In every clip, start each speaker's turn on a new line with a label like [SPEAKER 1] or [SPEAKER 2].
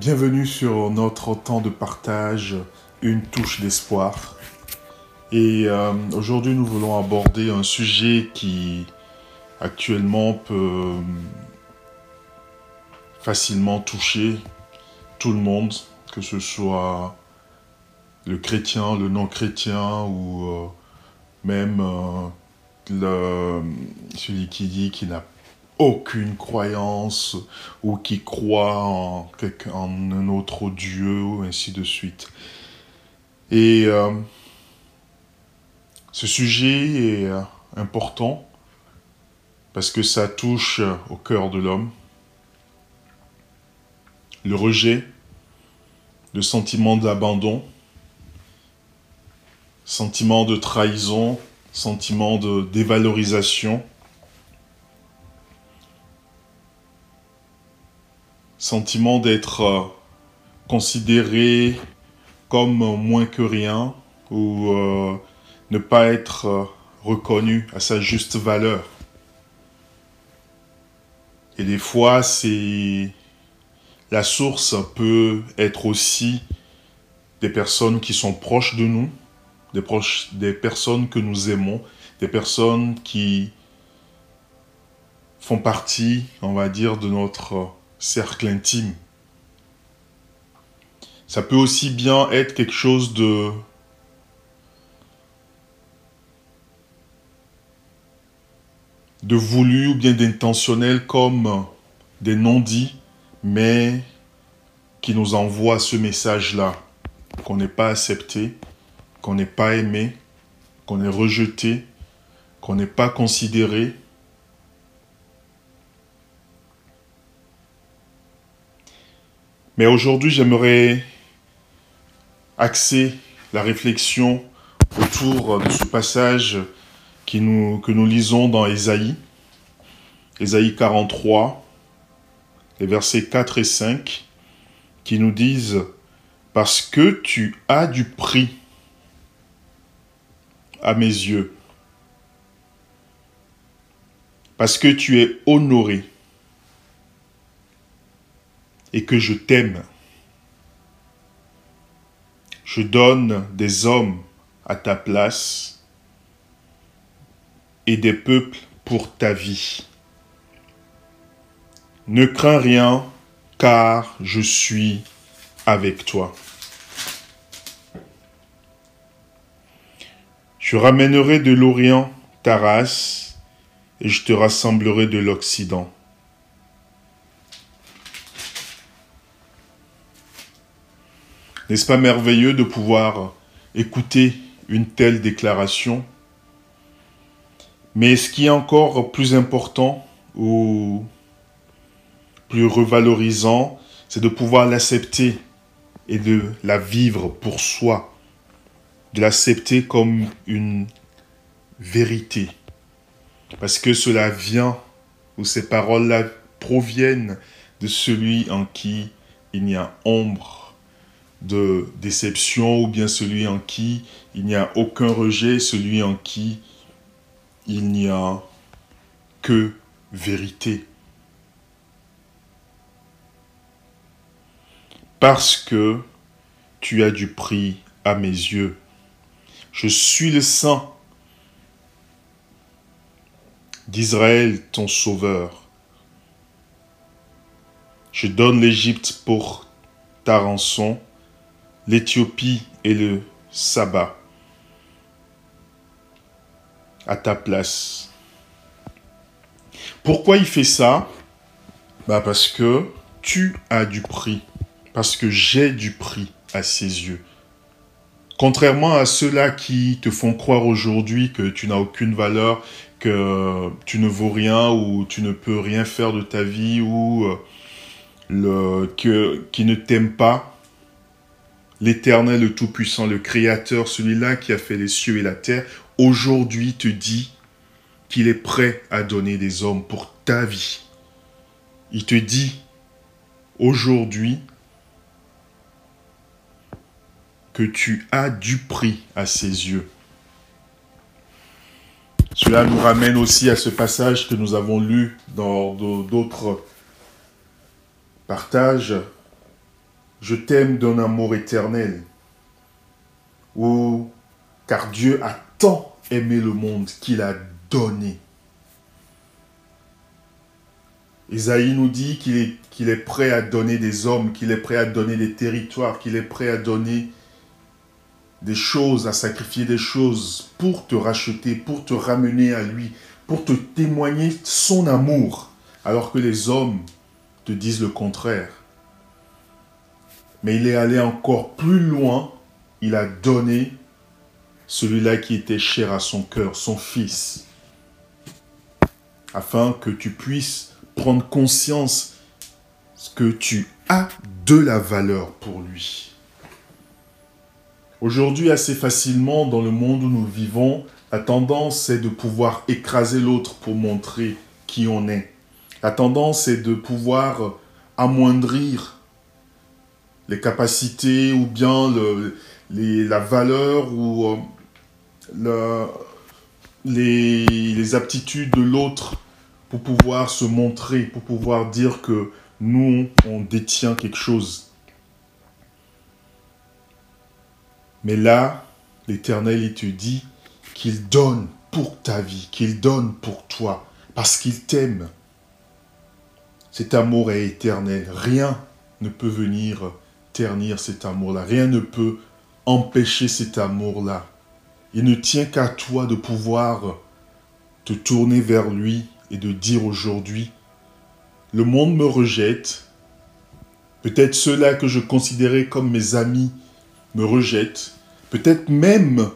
[SPEAKER 1] Bienvenue sur notre temps de partage, une touche d'espoir. Et euh, aujourd'hui, nous voulons aborder un sujet qui actuellement peut facilement toucher tout le monde, que ce soit le chrétien, le non-chrétien ou euh, même euh, celui qui dit qu'il n'a aucune croyance ou qui croit en, un autre Dieu ainsi de suite. Et euh, ce sujet est euh, important parce que ça touche au cœur de l'homme. Le rejet, le sentiment d'abandon, sentiment de trahison, sentiment de dévalorisation, sentiment d'être euh, considéré comme moins que rien ou euh, ne pas être euh, reconnu à sa juste valeur. Et des fois, c'est la source peut être aussi des personnes qui sont proches de nous, des, proches, des personnes que nous aimons, des personnes qui font partie, on va dire, de notre cercle intime. Ça peut aussi bien être quelque chose de voulu ou bien d'intentionnel comme des non-dits, mais qui nous envoient ce message-là, qu'on n'est pas accepté, qu'on n'est pas aimé, qu'on est rejeté, qu'on n'est pas considéré, Aujourd'hui, j'aimerais axer la réflexion autour de ce passage que nous lisons dans Ésaïe, Ésaïe 43, les versets 4 et 5, qui nous disent Parce que tu as du prix à mes yeux, parce que tu es honoré et que je t'aime. Je donne des hommes à ta place et des peuples pour ta vie. Ne crains rien, car je suis avec toi. Je ramènerai de l'Orient ta race, et je te rassemblerai de l'Occident. N'est-ce pas merveilleux de pouvoir écouter une telle déclaration? Mais ce qui est encore plus important ou plus revalorisant, c'est de pouvoir l'accepter et de la vivre pour soi, de l'accepter comme une vérité. Parce que cela vient, ou ces paroles-là proviennent de celui en qui il n'y a ombre de déception ou bien celui en qui il n'y a aucun rejet, celui en qui il n'y a que vérité. Parce que tu as du prix à mes yeux. Je suis le saint d'Israël, ton sauveur. Je donne l'Égypte pour ta rançon l'Éthiopie et le sabbat à ta place. Pourquoi il fait ça? Bah Parce que tu as du prix, parce que j'ai du prix à ses yeux. Contrairement à ceux-là qui te font croire aujourd'hui que tu n'as aucune valeur, que tu ne vaux rien ou tu ne peux rien faire de ta vie ou euh, le, que, qui ne t'aiment pas, l'Éternel, le Tout-Puissant, le Créateur, celui-là qui a fait les cieux et la terre, aujourd'hui te dit qu'il est prêt à donner des hommes pour ta vie. Il te dit aujourd'hui que tu as du prix à ses yeux. Cela nous ramène aussi à ce passage que nous avons lu dans d'autres partages je t'aime d'un amour éternel. Car Dieu a tant aimé le monde qu'il a donné. Isaïe nous dit qu'il est prêt à donner des hommes, qu'il est prêt à donner des territoires, qu'il est prêt à donner des choses, à sacrifier des choses pour te racheter, pour te ramener à lui, pour te témoigner son amour, alors que les hommes te disent le contraire. Mais il est allé encore plus loin, il a donné celui-là qui était cher à son cœur, son fils, afin que tu puisses prendre conscience que tu as de la valeur pour lui. Aujourd'hui, assez facilement, dans le monde où nous vivons, la tendance est de pouvoir écraser l'autre pour montrer qui on est. La tendance est de pouvoir amoindrir les capacités ou bien la valeur ou euh, les, les aptitudes de l'autre pour pouvoir se montrer, pour pouvoir dire que nous, on détient quelque chose. Mais là, l'Éternel, il te dit qu'il donne pour ta vie, qu'il donne pour toi, parce qu'il t'aime. Cet amour est éternel. Rien ne peut venir ternir cet amour-là. Rien ne peut empêcher cet amour-là. Il ne tient qu'à toi de pouvoir te tourner vers lui et de dire aujourd'hui, le monde me rejette, peut-être ceux-là que je considérais comme mes amis me rejettent, peut-être même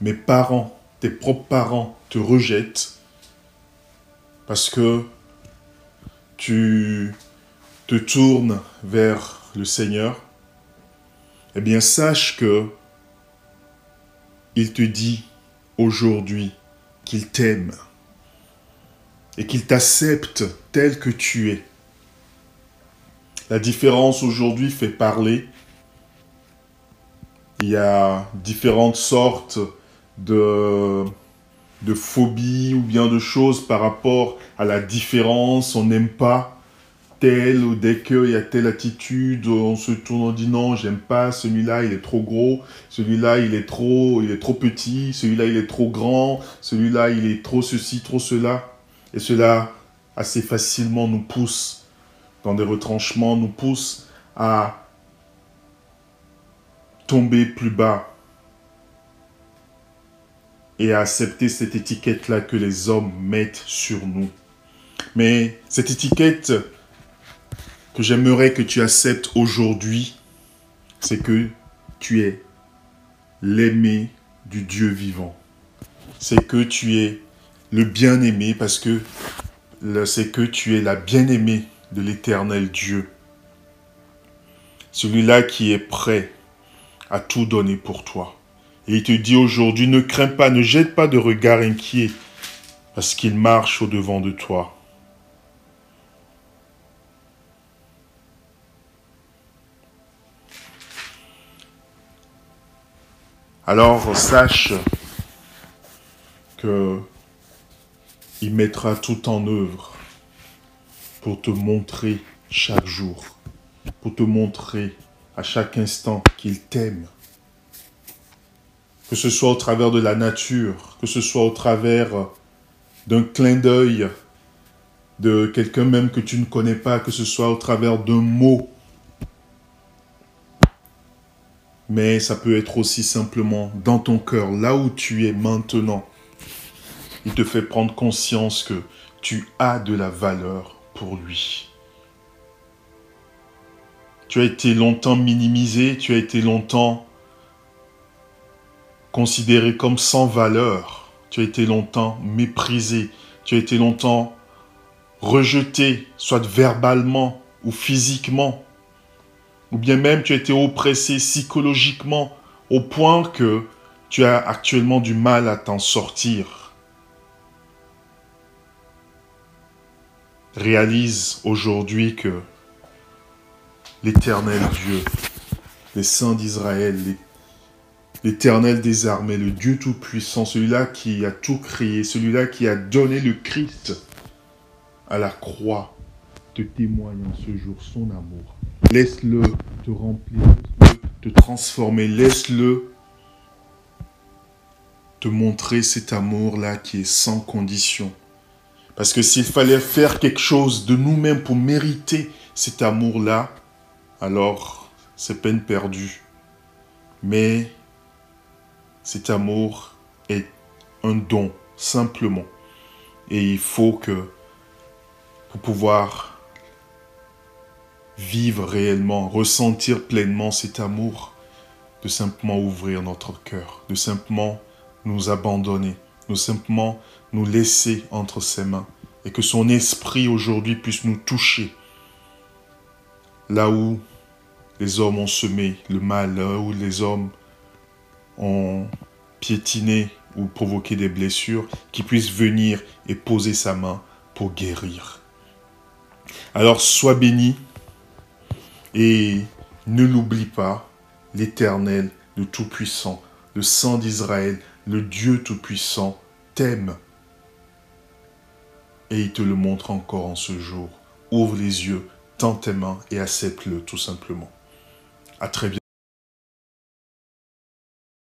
[SPEAKER 1] mes parents, tes propres parents te rejettent parce que tu te tournes vers le Seigneur, eh bien sache que il te dit aujourd'hui qu'il t'aime et qu'il t'accepte tel que tu es. La différence aujourd'hui fait parler. Il y a différentes sortes de, de phobies ou bien de choses par rapport à la différence. On n'aime pas tel ou dès qu'il y a telle attitude, on se tourne, on dit non, j'aime pas, celui-là il est trop gros, celui-là il est trop, il est trop petit, celui-là il est trop grand, celui-là il est trop ceci, trop cela. Et cela assez facilement nous pousse dans des retranchements, nous pousse à tomber plus bas et à accepter cette étiquette-là que les hommes mettent sur nous. Mais cette étiquette que j'aimerais que tu acceptes aujourd'hui, c'est que tu es l'aimé du Dieu vivant. C'est que tu es le bien-aimé parce que c'est que tu es la bien-aimée de l'éternel Dieu. Celui-là qui est prêt à tout donner pour toi. Et il te dit aujourd'hui, ne crains pas, ne jette pas de regard inquiet, parce qu'il marche au-devant de toi. Alors sache que il mettra tout en œuvre pour te montrer chaque jour, pour te montrer à chaque instant qu'il t'aime. Que ce soit au travers de la nature, que ce soit au travers d'un clin d'œil de quelqu'un même que tu ne connais pas, que ce soit au travers d'un mot. Mais ça peut être aussi simplement dans ton cœur, là où tu es maintenant, il te fait prendre conscience que tu as de la valeur pour lui. Tu as été longtemps minimisé, tu as été longtemps considéré comme sans valeur, tu as été longtemps méprisé, tu as été longtemps rejeté, soit verbalement ou physiquement, ou bien même tu as été oppressé psychologiquement au point que tu as actuellement du mal à t'en sortir. réalise aujourd'hui que l'éternel Dieu, les saints d'Israël, l'éternel des armées, le Dieu Tout-Puissant, celui-là qui a tout créé, celui-là qui a donné le Christ à la croix, te témoigne en ce jour son amour. Laisse-le te remplir, te transformer, laisse-le te montrer cet amour-là qui est sans condition. Parce que s'il fallait faire quelque chose de nous-mêmes pour mériter cet amour-là, alors c'est peine perdue. Mais cet amour est un don, simplement. Et il faut que, pour pouvoir vivre réellement, ressentir pleinement cet amour, de simplement ouvrir notre cœur, de simplement nous abandonner, de simplement nous laisser entre ses mains, et que son esprit aujourd'hui puisse nous toucher là où les hommes ont semé le mal, là où les hommes ont piétiné ou provoqué des blessures, qui puisse venir et poser sa main pour guérir. Alors sois béni et ne l'oublie pas, l'Éternel, le Tout-Puissant, le sang d'Israël, le Dieu Tout-Puissant t'aime. Et il te le montre encore en ce jour. Ouvre les yeux, tends tes mains et accepte-le tout simplement. À très bientôt.